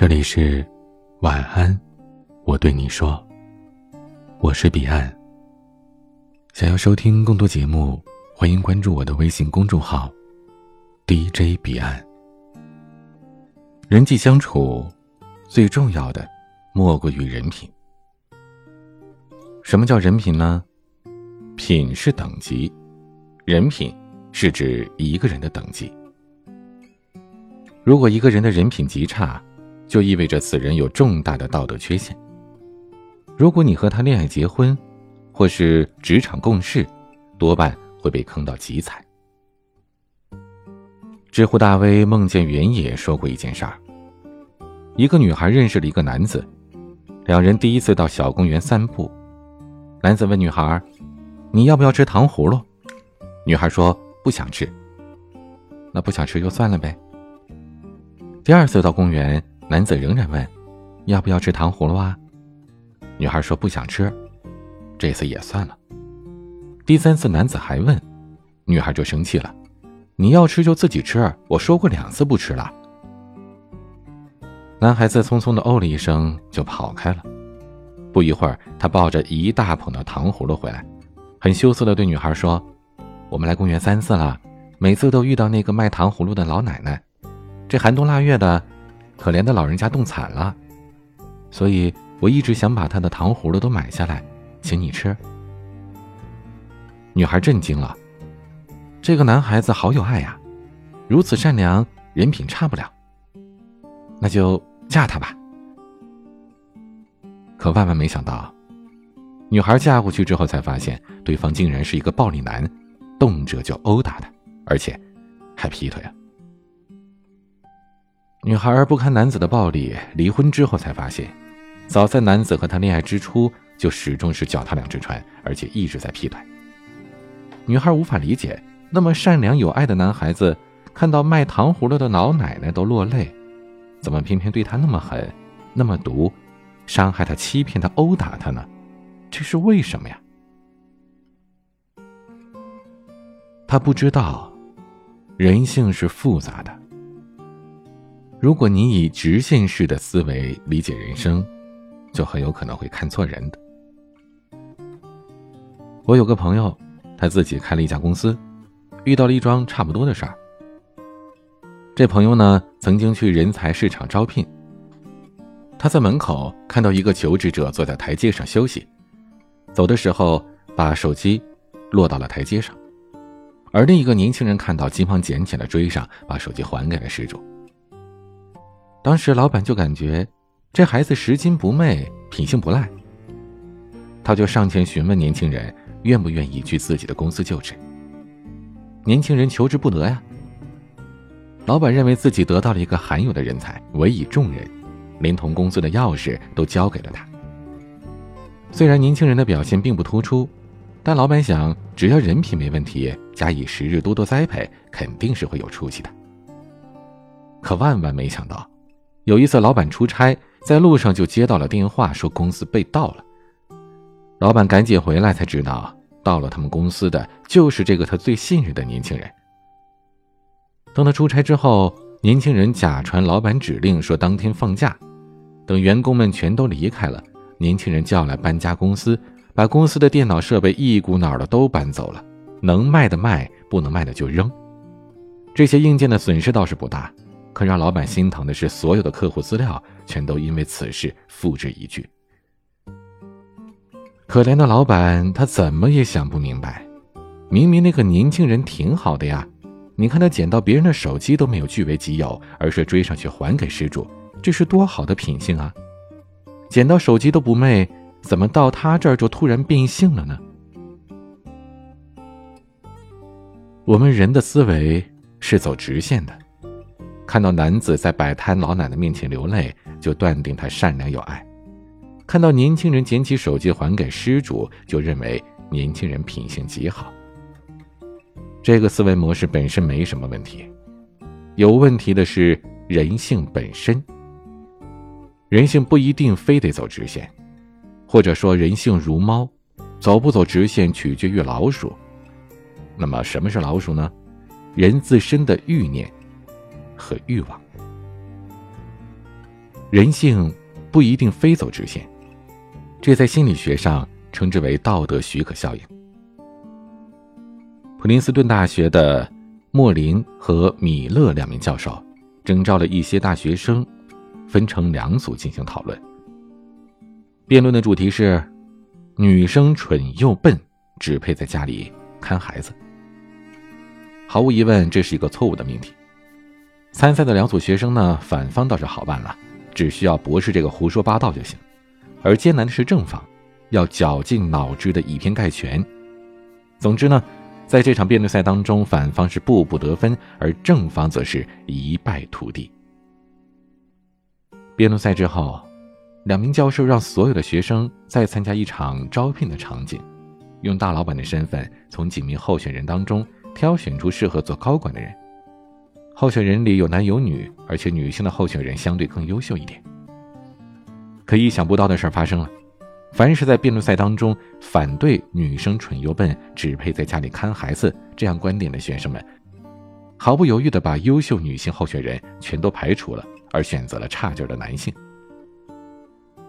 这里是晚安，我对你说，我是彼岸。想要收听更多节目，欢迎关注我的微信公众号 DJ 彼岸。人际相处最重要的莫过于人品。什么叫人品呢？品是等级，人品是指一个人的等级。如果一个人的人品极差，就意味着此人有重大的道德缺陷。如果你和他恋爱、结婚，或是职场共事，多半会被坑到极惨。知乎大 V 梦见原野说过一件事儿：一个女孩认识了一个男子，两人第一次到小公园散步，男子问女孩。你要不要吃糖葫芦？女孩说不想吃。那不想吃就算了呗。第二次到公园，男子仍然问，要不要吃糖葫芦啊？女孩说不想吃。这次也算了。第三次男子还问，女孩就生气了，你要吃就自己吃，我说过两次不吃了。男孩子匆匆的哦了一声就跑开了。不一会儿，他抱着一大捧的糖葫芦回来。很羞涩的对女孩说：“我们来公园三次了，每次都遇到那个卖糖葫芦的老奶奶。这寒冬腊月的，可怜的老人家冻惨了，所以我一直想把她的糖葫芦都买下来，请你吃。”女孩震惊了，这个男孩子好有爱呀，如此善良，人品差不了。那就嫁他吧。可万万没想到。女孩嫁过去之后，才发现对方竟然是一个暴力男，动辄就殴打她，而且还劈腿啊！女孩不堪男子的暴力，离婚之后才发现，早在男子和她恋爱之初，就始终是脚踏两只船，而且一直在劈腿。女孩无法理解，那么善良有爱的男孩子，看到卖糖葫芦的老奶奶都落泪，怎么偏偏对她那么狠，那么毒，伤害她、欺骗她、殴打她呢？这是为什么呀？他不知道，人性是复杂的。如果你以直线式的思维理解人生，就很有可能会看错人的。我有个朋友，他自己开了一家公司，遇到了一桩差不多的事儿。这朋友呢，曾经去人才市场招聘，他在门口看到一个求职者坐在台阶上休息。走的时候，把手机落到了台阶上，而另一个年轻人看到，急忙捡起来追上，把手机还给了失主。当时老板就感觉这孩子拾金不昧，品性不赖，他就上前询问年轻人愿不愿意去自己的公司就职。年轻人求之不得呀。老板认为自己得到了一个罕有的人才，委以重任，连同公司的钥匙都交给了他。虽然年轻人的表现并不突出，但老板想，只要人品没问题，加以时日多多栽培，肯定是会有出息的。可万万没想到，有一次老板出差，在路上就接到了电话，说公司被盗了。老板赶紧回来，才知道盗了他们公司的就是这个他最信任的年轻人。等他出差之后，年轻人假传老板指令，说当天放假，等员工们全都离开了。年轻人叫来搬家公司，把公司的电脑设备一股脑的都搬走了，能卖的卖，不能卖的就扔。这些硬件的损失倒是不大，可让老板心疼的是，所有的客户资料全都因为此事付之一炬。可怜的老板，他怎么也想不明白，明明那个年轻人挺好的呀，你看他捡到别人的手机都没有据为己有，而是追上去还给失主，这是多好的品性啊！捡到手机都不昧，怎么到他这儿就突然变性了呢？我们人的思维是走直线的，看到男子在摆摊老奶奶面前流泪，就断定他善良有爱；看到年轻人捡起手机还给失主，就认为年轻人品性极好。这个思维模式本身没什么问题，有问题的是人性本身。人性不一定非得走直线，或者说人性如猫，走不走直线取决于老鼠。那么什么是老鼠呢？人自身的欲念和欲望。人性不一定非走直线，这在心理学上称之为道德许可效应。普林斯顿大学的莫林和米勒两名教授征召了一些大学生，分成两组进行讨论。辩论的主题是：女生蠢又笨，只配在家里看孩子。毫无疑问，这是一个错误的命题。参赛的两组学生呢，反方倒是好办了，只需要博士这个胡说八道就行；而艰难的是正方，要绞尽脑汁的以偏概全。总之呢。在这场辩论赛当中，反方是步步得分，而正方则是一败涂地。辩论赛之后，两名教授让所有的学生再参加一场招聘的场景，用大老板的身份从几名候选人当中挑选出适合做高管的人。候选人里有男有女，而且女性的候选人相对更优秀一点。可意想不到的事发生了。凡是在辩论赛当中反对女生蠢又笨、只配在家里看孩子这样观点的学生们，毫不犹豫地把优秀女性候选人全都排除了，而选择了差劲的男性。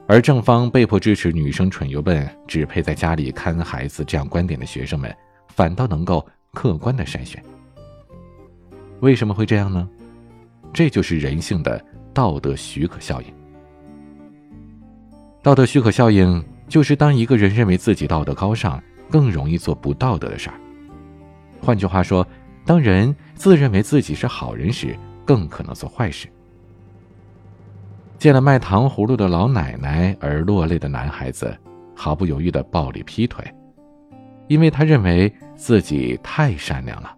而正方被迫支持女生蠢又笨、只配在家里看孩子这样观点的学生们，反倒能够客观的筛选。为什么会这样呢？这就是人性的道德许可效应。道德许可效应就是当一个人认为自己道德高尚，更容易做不道德的事儿。换句话说，当人自认为自己是好人时，更可能做坏事。见了卖糖葫芦的老奶奶而落泪的男孩子，毫不犹豫的暴力劈腿，因为他认为自己太善良了。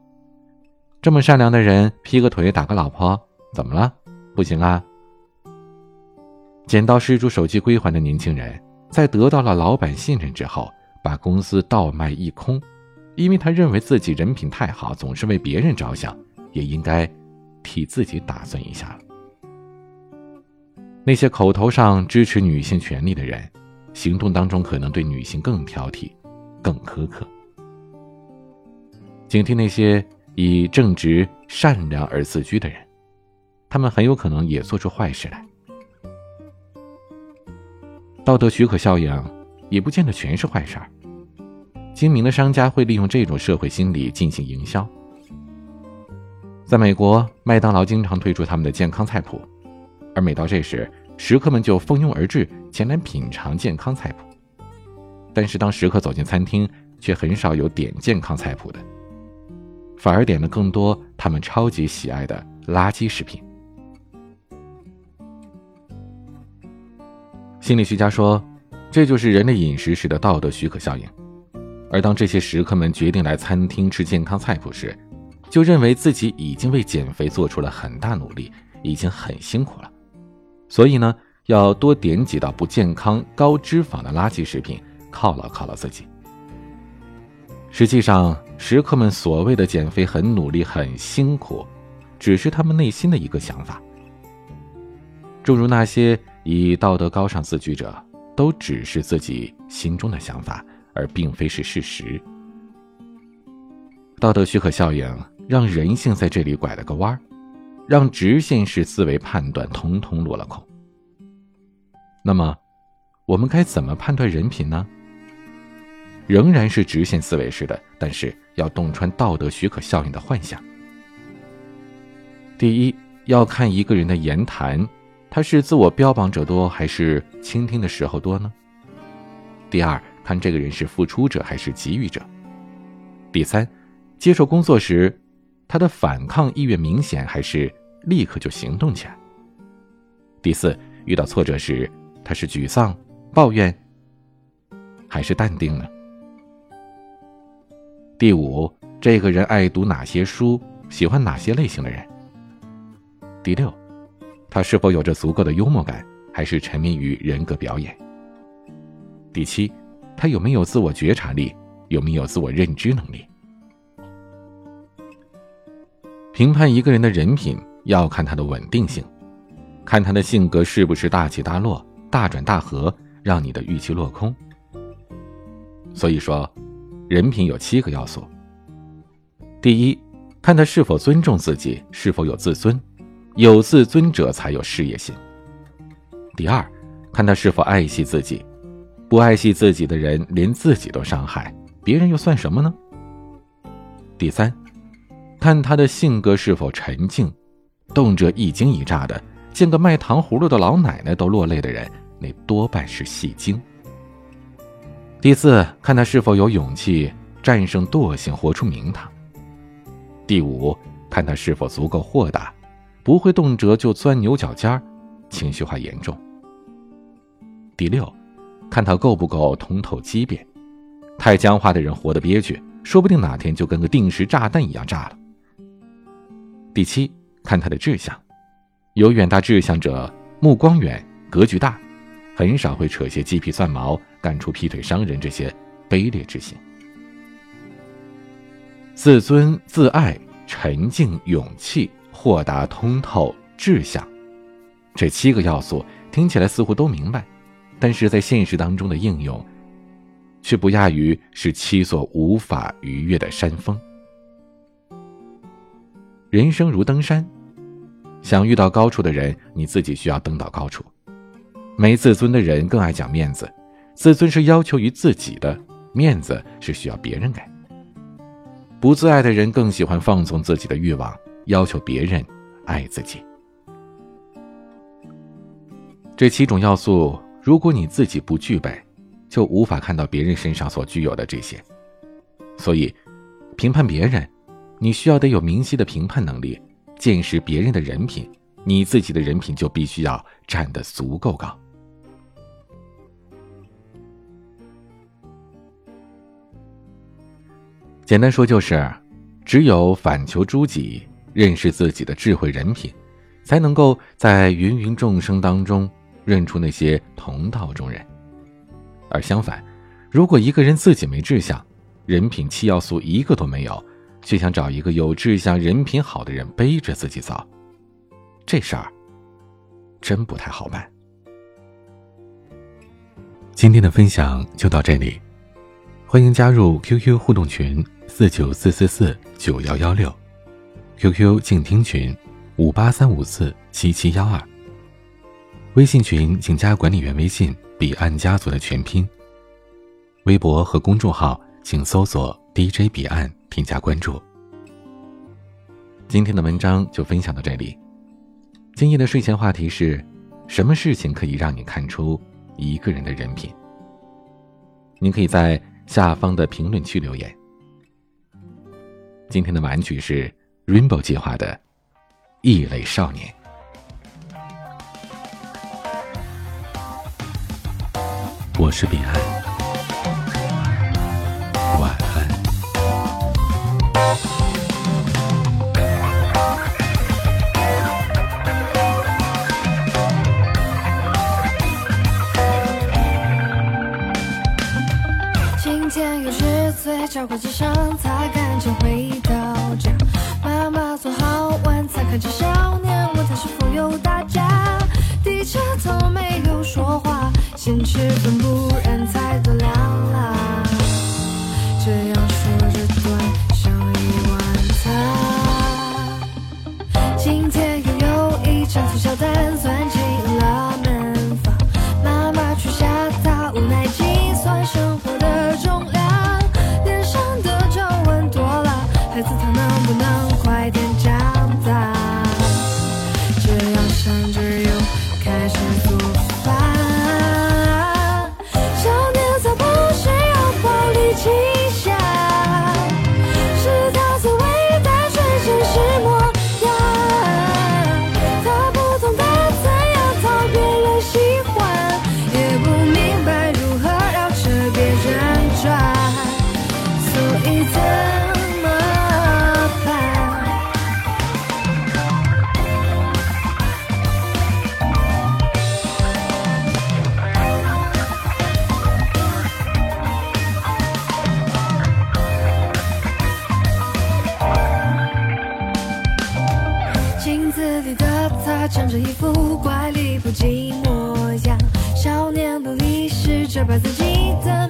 这么善良的人，劈个腿打个老婆，怎么了？不行啊？捡到失主手机归还的年轻人，在得到了老板信任之后，把公司倒卖一空，因为他认为自己人品太好，总是为别人着想，也应该替自己打算一下了。那些口头上支持女性权利的人，行动当中可能对女性更挑剔、更苛刻。警惕那些以正直、善良而自居的人，他们很有可能也做出坏事来。道德许可效应，也不见得全是坏事儿。精明的商家会利用这种社会心理进行营销。在美国，麦当劳经常推出他们的健康菜谱，而每到这时，食客们就蜂拥而至，前来品尝健康菜谱。但是当食客走进餐厅，却很少有点健康菜谱的，反而点了更多他们超级喜爱的垃圾食品。心理学家说，这就是人类饮食时的道德许可效应。而当这些食客们决定来餐厅吃健康菜谱时，就认为自己已经为减肥做出了很大努力，已经很辛苦了，所以呢，要多点几道不健康、高脂肪的垃圾食品犒劳犒劳自己。实际上，食客们所谓的减肥很努力、很辛苦，只是他们内心的一个想法。诸如那些。以道德高尚自居者，都只是自己心中的想法，而并非是事实。道德许可效应让人性在这里拐了个弯儿，让直线式思维判断通通落了空。那么，我们该怎么判断人品呢？仍然是直线思维式的，但是要洞穿道德许可效应的幻想。第一，要看一个人的言谈。他是自我标榜者多，还是倾听的时候多呢？第二，看这个人是付出者还是给予者。第三，接受工作时，他的反抗意愿明显，还是立刻就行动起来。第四，遇到挫折时，他是沮丧、抱怨，还是淡定呢？第五，这个人爱读哪些书，喜欢哪些类型的人？第六。他是否有着足够的幽默感，还是沉迷于人格表演？第七，他有没有自我觉察力，有没有自我认知能力？评判一个人的人品，要看他的稳定性，看他的性格是不是大起大落、大转大合，让你的预期落空。所以说，人品有七个要素。第一，看他是否尊重自己，是否有自尊。有自尊者才有事业心。第二，看他是否爱惜自己。不爱惜自己的人，连自己都伤害，别人又算什么呢？第三，看他的性格是否沉静，动辄一惊一乍的，见个卖糖葫芦的老奶奶都落泪的人，那多半是戏精。第四，看他是否有勇气战胜惰性，活出名堂。第五，看他是否足够豁达，不会动辄就钻牛角尖儿，情绪化严重。第六，看他够不够通透机变，太僵化的人活得憋屈。说不定哪天就跟个定时炸弹一样炸了。第七，看他的志向，有远大志向者，目光远，格局大，很少会扯些鸡皮蒜毛，干出劈腿伤人这些卑劣之行。自尊、自爱、沉静、勇气、豁达、通透、志向，这七个要素听起来似乎都明白，但是在现实当中的应用。却不亚于是七座无法逾越的山峰。人生如登山，想遇到高处的人，你自己需要登到高处。没自尊的人更爱讲面子，自尊是要求于自己的，面子是需要别人给。不自爱的人更喜欢放纵自己的欲望，要求别人爱自己。这七种要素，如果你自己不具备，就无法看到别人身上所具有的这些，所以，评判别人，你需要得有明晰的评判能力，见识别人的人品，你自己的人品就必须要站得足够高。简单说就是，只有反求诸己，认识自己的智慧人品，才能够在芸芸众生当中认出那些同道中人。而相反，如果一个人自己没志向，人品七要素一个都没有，却想找一个有志向、人品好的人背着自己走，这事儿真不太好办。今天的分享就到这里，欢迎加入 QQ 互动群四九四四四九幺幺六，QQ 静听群五八三五四七七幺二，微信群请加管理员微信。彼岸家族的全拼。微博和公众号请搜索 DJ 彼岸，添加关注。今天的文章就分享到这里。今夜的睡前话题是：什么事情可以让你看出一个人的人品？您可以在下方的评论区留言。今天的玩具是 Rainbow 计划的《异类少年》。我是彼岸，嘴角挂机上，才赶紧回到家。妈妈做好晚餐，看着少年问他是否有打架，低着头没有说话。先吃饭，不然菜都凉了。这样长着一副怪力不羁模样，少年的历史，这把自己的